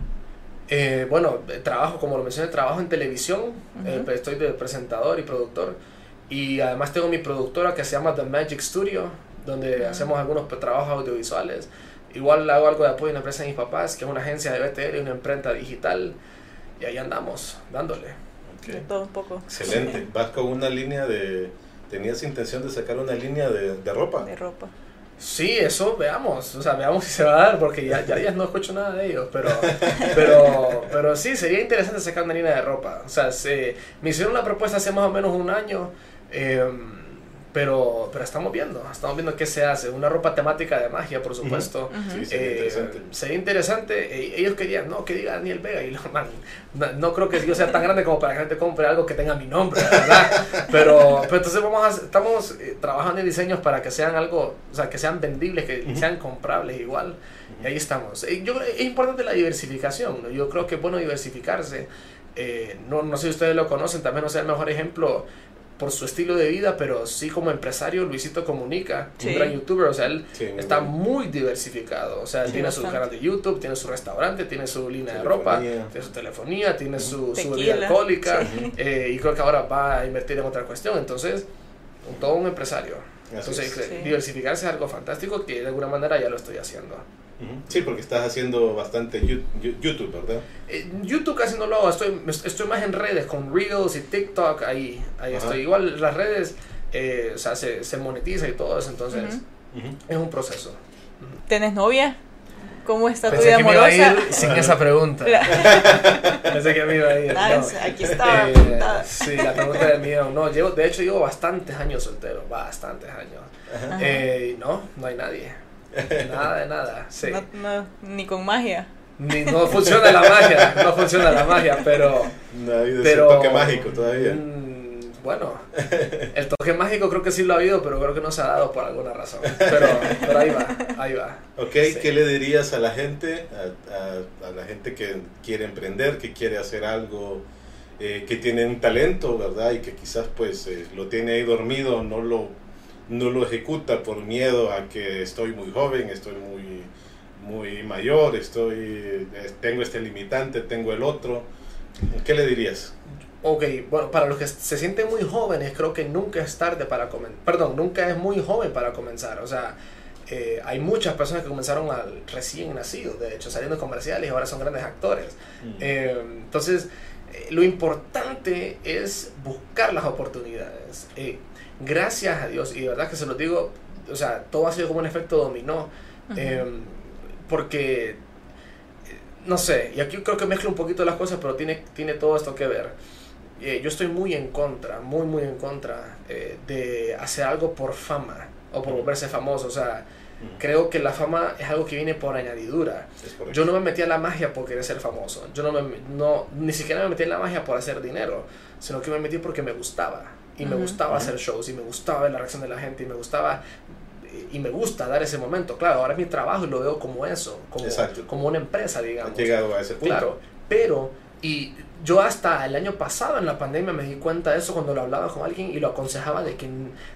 Eh, bueno, eh, trabajo, como lo mencioné, trabajo en televisión, eh, pues, estoy de presentador y productor. Y además tengo mi productora que se llama The Magic Studio, donde Ah. hacemos algunos pues, trabajos audiovisuales. Igual hago algo de apoyo en la empresa de mis papás, que es una agencia de BTL y una imprenta digital. Y ahí andamos, dándole. Ok. De todo un poco. Excelente. Vas con una línea de... ¿Tenías intención de sacar una línea de, de ropa? De ropa. Sí, eso veamos, o sea, veamos si se va a dar, porque ya, ya, ya no escucho nada de ellos, pero, pero, pero sí, sería interesante sacar una línea de ropa. O sea, se, me hicieron una propuesta hace más o menos un año, eh, pero, pero estamos viendo, estamos viendo qué se hace. Una ropa temática de magia, por supuesto. Ujú. Sí, sería Eh, interesante. sería interesante. Eh, ellos querían, no, que diga Daniel Vega. Y no, man, no, no creo que yo sea tan grande como para que la gente compre algo que tenga mi nombre, ¿verdad? pero, pero entonces vamos a, estamos eh, trabajando en diseños para que sean algo, o sea, que sean vendibles, que Ujú. sean comprables igual. Y ahí estamos. Eh, yo, es importante la diversificación. ¿no? Yo creo que es bueno diversificarse. Eh, no, no sé si ustedes lo conocen, también no sé el mejor ejemplo por su estilo de vida, pero sí como empresario, Luisito Comunica, Sí. un gran youtuber, o sea, él Sí, muy está muy diversificado. O sea, Sí, tiene su canal de YouTube, tiene su restaurante, tiene su línea de ropa, tiene su telefonía, tiene su, su bebida alcohólica, sí. eh, y creo que ahora va a invertir en otra cuestión. Entonces, todo un empresario. Así Entonces, es. Sí. diversificarse es algo fantástico que de alguna manera ya lo estoy haciendo. Sí, porque estás haciendo bastante YouTube, ¿verdad? En YouTube casi no lo hago, estoy, estoy más en redes con Reels y TikTok, ahí, ahí Ajá. estoy. Igual las redes, eh, o sea, se, se monetiza y todo eso, entonces Ujú. Ujú. es un proceso. ¿Tenés novia? ¿Cómo está tu Pensé vida que me iba a amorosa? ir sin esa pregunta. Pensé que me iba a ir. No. aquí estaba Eh, sí, la pregunta del mío. No, llevo, de hecho llevo bastantes años soltero, bastantes años. Eh, no, no hay nadie. Nada de nada. Sí. No, no, ni con magia. Ni, no funciona la magia, no funciona la magia, pero... No ha habido ese pero toque mágico todavía. mm, Bueno, el toque mágico creo que sí lo ha habido, pero creo que no se ha dado por alguna razón. Pero, pero ahí va, ahí va. Ok, Sí. ¿qué le dirías a la gente, a, a- a la gente que quiere emprender, que quiere hacer algo, eh, que tiene un talento, ¿verdad? Y que quizás pues eh, lo tiene ahí dormido, no lo, no lo ejecuta por miedo a que estoy muy joven, estoy muy, muy mayor, estoy, tengo este limitante, tengo el otro. ¿Qué le dirías? Ok, bueno, para los que se sienten muy jóvenes, creo que nunca es tarde para comenzar. Perdón, nunca es muy joven para comenzar. O sea, eh, hay muchas personas que comenzaron al recién nacidos, de hecho, saliendo comerciales y ahora son grandes actores. Eh, entonces, eh, lo importante es buscar las oportunidades. Gracias a Dios, y de verdad que se lo digo, o sea, todo ha sido como un efecto dominó. Eh, porque, eh, no sé, y aquí creo que mezclo un poquito las cosas, pero tiene, tiene todo esto que ver. Eh, yo estoy muy en contra, muy, muy en contra eh, de hacer algo por fama o por volverse famoso. O sea, Mm, creo que la fama es algo que viene por añadidura. Yo no me metí a la magia por querer ser famoso. Yo no me, no, ni siquiera me metí en la magia por hacer dinero, sino que me metí porque me gustaba. Y me gustaba hacer shows, y me gustaba ver la reacción de la gente, y me gustaba, y me gusta dar ese momento. Claro, ahora es mi trabajo y lo veo como eso, como, Exacto. como una empresa, digamos. llegado a ese punto. Claro, pero, y yo hasta el año pasado en la pandemia me di cuenta de eso cuando lo hablaba con alguien y lo aconsejaba de que,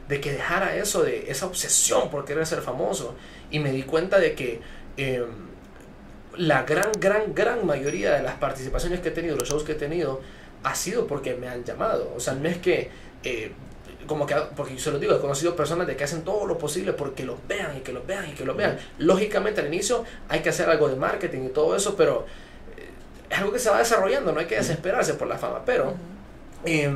de que dejara eso, de esa obsesión por querer ser famoso. Y me di cuenta de que eh, la gran, gran, gran mayoría de las participaciones que he tenido, los shows que he tenido, ha sido porque me han llamado. O sea, no es que... eh, como que, porque yo se lo digo, he conocido personas de que hacen todo lo posible porque los vean y que los vean y que los vean. Lógicamente al inicio hay que hacer algo de marketing y todo eso, pero eh, es algo que se va desarrollando, no hay que desesperarse por la fama, pero eh,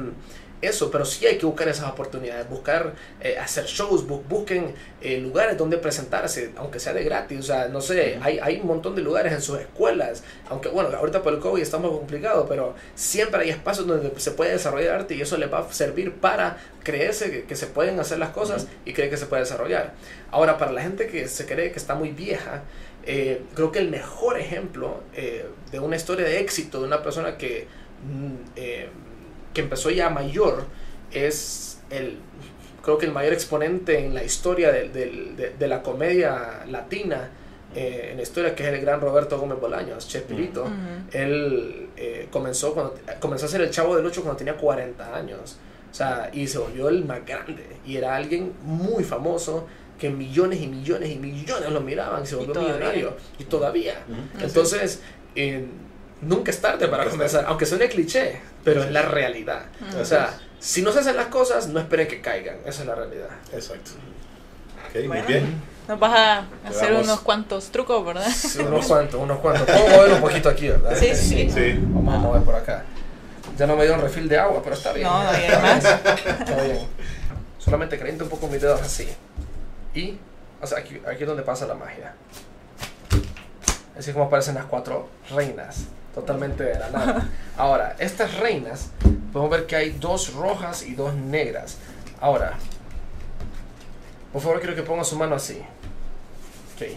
eso, pero sí hay que buscar esas oportunidades, buscar eh, hacer shows, bu- busquen eh, lugares donde presentarse, aunque sea de gratis, o sea, no sé, hay, hay un montón de lugares en sus escuelas, aunque bueno, ahorita por el COVID está muy complicado, pero siempre hay espacios donde se puede desarrollar arte y eso les va a servir para creerse que, que se pueden hacer las cosas y creer que se puede desarrollar. Ahora, para la gente que se cree que está muy vieja, eh, creo que el mejor ejemplo de una historia de éxito de una persona que, mm, eh, que empezó ya mayor es el creo que el mayor exponente en la historia del- del- de, de la comedia latina eh, en la historia que es el gran Roberto Gómez Bolaños, Chespirito. Ujú. Él eh, comenzó, cuando, comenzó a ser el chavo del 8 cuando tenía 40 años. O sea, y se volvió el más grande. Y era alguien muy famoso que millones y millones y millones lo miraban y se volvió millonario. Y todavía. Ujú. Entonces, eh, nunca es tarde para comenzar, tarde. aunque suene cliché, pero es la realidad. Ujú. O sea, si no se hacen las cosas, no esperen que caigan. Esa es la realidad. Exacto. Ok, muy Bueno. bien. Nos vas a hacer unos cuantos trucos, ¿verdad? Sí, unos cuantos, unos cuantos. Puedo mover un poquito aquí, ¿verdad? Sí, sí. Sí. Vamos a mover por acá. Ya no me dio un refil de agua, pero está bien. No, no, y además. Está bien. Solamente caliento un poco mis dedos así. Y, o sea, aquí, aquí es donde pasa la magia. Así es como aparecen las cuatro reinas. Totalmente de la nada. Ahora, estas reinas, podemos ver que hay dos rojas y dos negras. Ahora, por favor, quiero que pongan su mano así. Ok.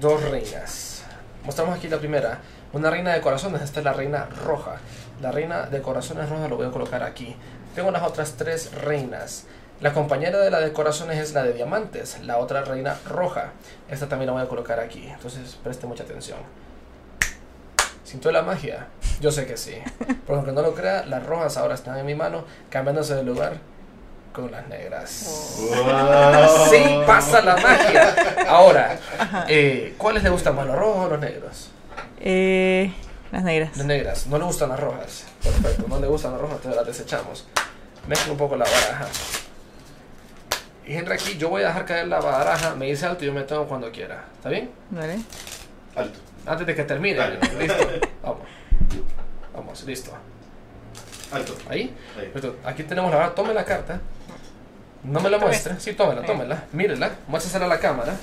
Dos reinas. Mostramos aquí la primera. Una reina de corazones. Esta es la reina roja. La reina de corazones roja lo voy a colocar aquí. Tengo las otras tres reinas. La compañera de la de corazones es la de diamantes. La otra reina roja. Esta también la voy a colocar aquí. Entonces preste mucha atención. ¿Sintió la magia? Yo sé que sí. Por aunque no lo crea, las rojas ahora están en mi mano, cambiándose de lugar con las negras. Oh. Wow. Sí, pasa la magia. Ahora, eh, ¿cuáles le gustan más, los rojos o los negros? Eh, las negras. Las negras. No le gustan las rojas. Perfecto, no le gustan las rojas, entonces las desechamos. Mezcla un poco la baraja. Y Henry aquí, yo voy a dejar caer la baraja, me dice alto y yo me tomo cuando quiera. ¿Está bien? Dale. Alto. Antes de que termine. Dale. Listo. Vamos. Vamos, listo. Alto. Ahí. Ahí. Listo. Aquí tenemos la baraja. Tome la carta. No me la muestre. Sí, tómela, tómela. Mírela. Muéstrasela a la cámara.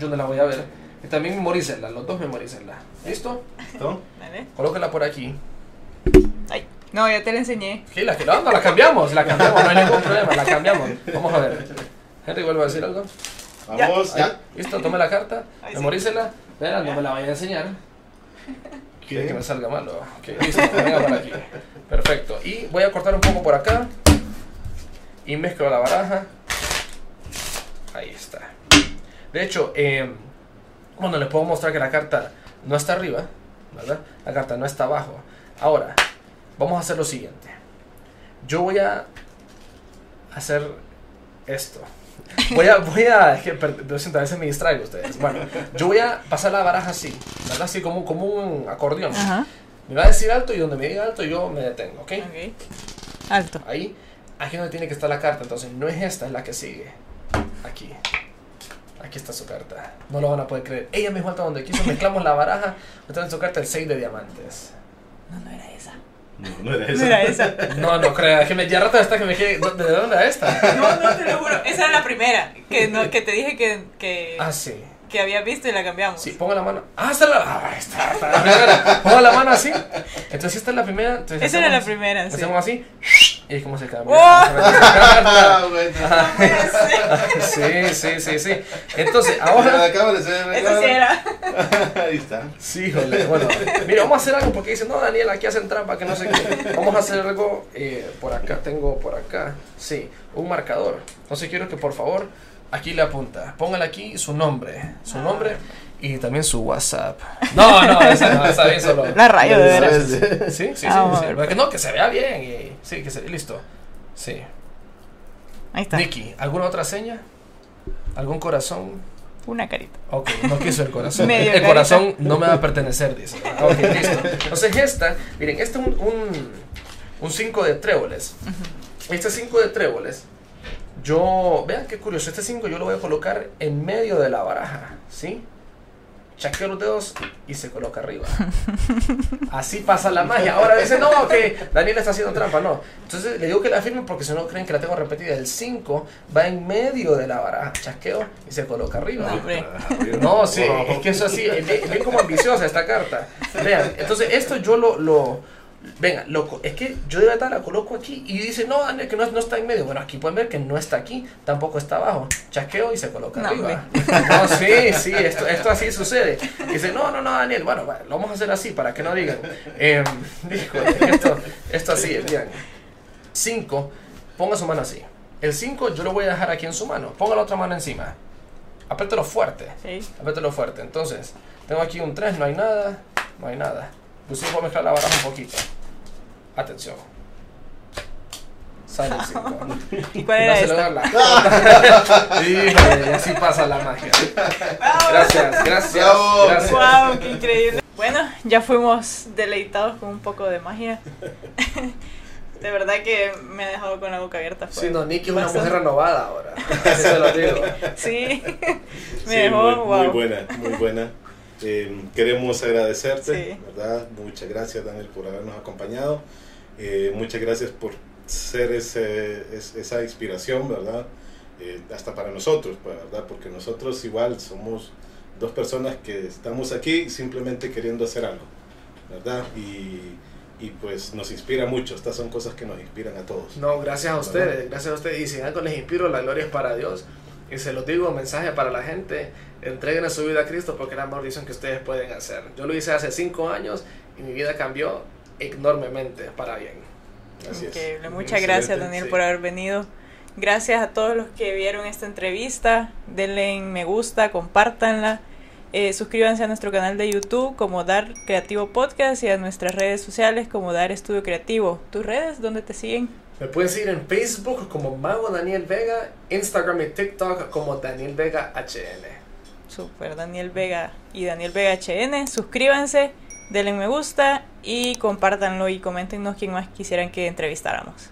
Yo no la voy a ver. Y también memorícenla. Los dos memorícenla. ¿Listo? ¿Listo? Dale. Colóquela por aquí. Ay. No, ya te la enseñé. Sí, la, que- no, no, la cambiamos, la cambiamos, no hay ningún problema, la cambiamos. Vamos a ver. Henry, ¿vuelve a decir algo? Vamos. Ahí, ¿Listo? Tome la carta, sí. Espera, no me la vaya a enseñar. Quiere Ok. que me salga malo. Ok, listo, venga por aquí. Perfecto. Y voy a cortar un poco por acá. y mezclo la baraja. Ahí está. De hecho, eh, bueno, les puedo mostrar que la carta no está arriba, ¿verdad? La carta no está abajo. Ahora, vamos a hacer lo siguiente. Yo voy a hacer esto. Voy a, voy a, es que lo siento, a veces me distraigo ustedes. Bueno, yo voy a pasar la baraja así, ¿verdad? Así como, como un acordeón. Ajá. Me va a decir alto y donde me diga alto yo me detengo, ¿ok? Ok. Alto. Ahí, aquí donde tiene que estar la carta. Entonces, no es esta, es la que sigue. Aquí. Aquí está su carta. No lo van a poder creer. Ella me falta donde quiso. Mezclamos la baraja. Está en su carta el 6 de diamantes. No, no era esa. No, no era No eso. era esa. No, no crea. Es que me, ya rato está que me quede. ¿De dónde era esta? No, no, te lo juro. Esa era la primera. Que, no, que te dije que, que, Ah, sí. Que había visto y la cambiamos. Sí, ponga la mano. Ah, está la. Ah, ahí está, está la primera. Ponga la mano así. Entonces, esta es la primera. Entonces, Esa era la hacemos- primera, sí. Hacemos así. Y es como se cambia. ¡Oh! Ah, ser. Sí, sí, sí, sí. Entonces, ahora. Acaba de ser. Esa sí era. Ahí está. Sí, híjole. Bueno, mira, vamos a hacer algo porque dicen, no, Daniel, aquí hacen trampa, que no sé qué. Vamos a hacer algo eh, por acá. Tengo por acá, sí, un marcador. Entonces quiero que por favor aquí le apunta. Póngale aquí su nombre, su nombre y también su WhatsApp. No, no, esa no, está bien solo. La rayo, de veras. Sí, sí, sí. Ah, sí. no, que se vea bien. y- sí, que se listo. Sí. Ahí está. Nicky, ¿alguna otra seña? ¿Algún corazón? Una carita. Ok, no quiso el corazón. Medio el carita. corazón no me va a pertenecer, dice. Ah, Ok, listo. Entonces esta, miren, este es un 5 de tréboles. Este 5 de tréboles, yo, vean qué curioso, este 5 yo lo voy a colocar en medio de la baraja, ¿sí? Chaqueo los dedos y se coloca arriba. Así pasa la magia. Ahora dice, no, que Daniel está haciendo trampa. No. Entonces le digo que la firme porque si no creen que la tengo repetida. El 5 va en medio de la baraja. Chasqueo y se coloca arriba. No. No, sí, es que eso así, es como ambiciosa esta carta. Vean, entonces esto yo lo, lo venga, loco, es que yo de verdad la coloco aquí y dice, no, Daniel, que no, no está en medio. Bueno, aquí pueden ver que no está aquí, tampoco está abajo. Chasqueo y se coloca No, arriba. No, sí, sí, esto, esto así sucede. Dice, no, no, no, Daniel, bueno, lo vamos a hacer así para que no digan. Eh, híjole, esto, esto así es, bien. 5, ponga su mano así. El 5 yo lo voy a dejar aquí en su mano. Ponga la otra mano encima. Apriételo fuerte. Sí. Fuerte. Entonces, tengo aquí un 3, no hay nada, no hay nada. Inclusive voy a mezclar la baraja un poquito. Atención. Sale el 5. ¿Y cuál era esta? Y así pasa la magia. Gracias, gracias. Bravo. gracias. ¡Wow! ¡Qué increíble! Bueno, ya fuimos deleitados con un poco de magia. De verdad que me ha dejado con la boca abierta. fue Sí, no, Nicky es una mujer renovada ahora. Así se lo digo. Sí, me Sí, dejó, muy, wow. muy buena, muy buena. Eh, queremos agradecerte, Sí. ¿verdad? Muchas gracias, Daniel, por habernos acompañado. Eh, muchas gracias por ser ese, es- esa inspiración, ¿verdad? Eh, hasta para nosotros, pues, ¿verdad? Porque nosotros igual somos dos personas que estamos aquí simplemente queriendo hacer algo, ¿verdad? Y, y pues nos inspira mucho. Estas son cosas que nos inspiran a todos. No, gracias a ustedes, gracias a ustedes. Y si algo les inspiro, la gloria es para Dios. Y se los digo, mensaje para la gente, entreguen su vida a Cristo porque es la mejor decisión que ustedes pueden hacer. Yo lo hice hace cinco años y mi vida cambió enormemente para bien. Así es. Increíble. Muchas Excelente, gracias, Daniel, sí. por haber venido. Gracias a todos los que vieron esta entrevista. Denle en me gusta, compártanla. Eh, suscríbanse a nuestro canal de YouTube como Dar Creativo Podcast y a nuestras redes sociales como Dar Estudio Creativo. ¿Tus redes dónde te siguen? Me pueden seguir en Facebook como Mago Daniel Vega, Instagram y TikTok como Daniel Vega HN. Super Daniel Vega y Daniel Vega HN. Suscríbanse, denle en me gusta y compártanlo y coméntenos quién más quisieran que entrevistáramos.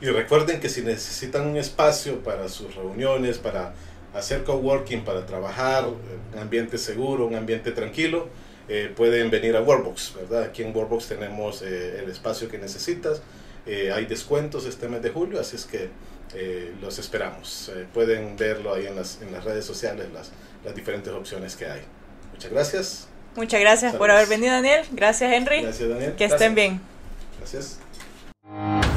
Y recuerden que si necesitan un espacio para sus reuniones, para hacer coworking, para trabajar, un ambiente seguro, un ambiente tranquilo, eh, pueden venir a Workbox, ¿verdad? Aquí en Workbox tenemos eh, el espacio que necesitas. Eh, hay descuentos este mes de julio, así es que eh, los esperamos. Eh, pueden verlo ahí en las, en las redes sociales, las, las diferentes opciones que hay. Muchas gracias. Muchas gracias por Saludos. haber venido, Daniel. Gracias, Henry. Gracias, Daniel. Que Gracias. estén bien. Gracias.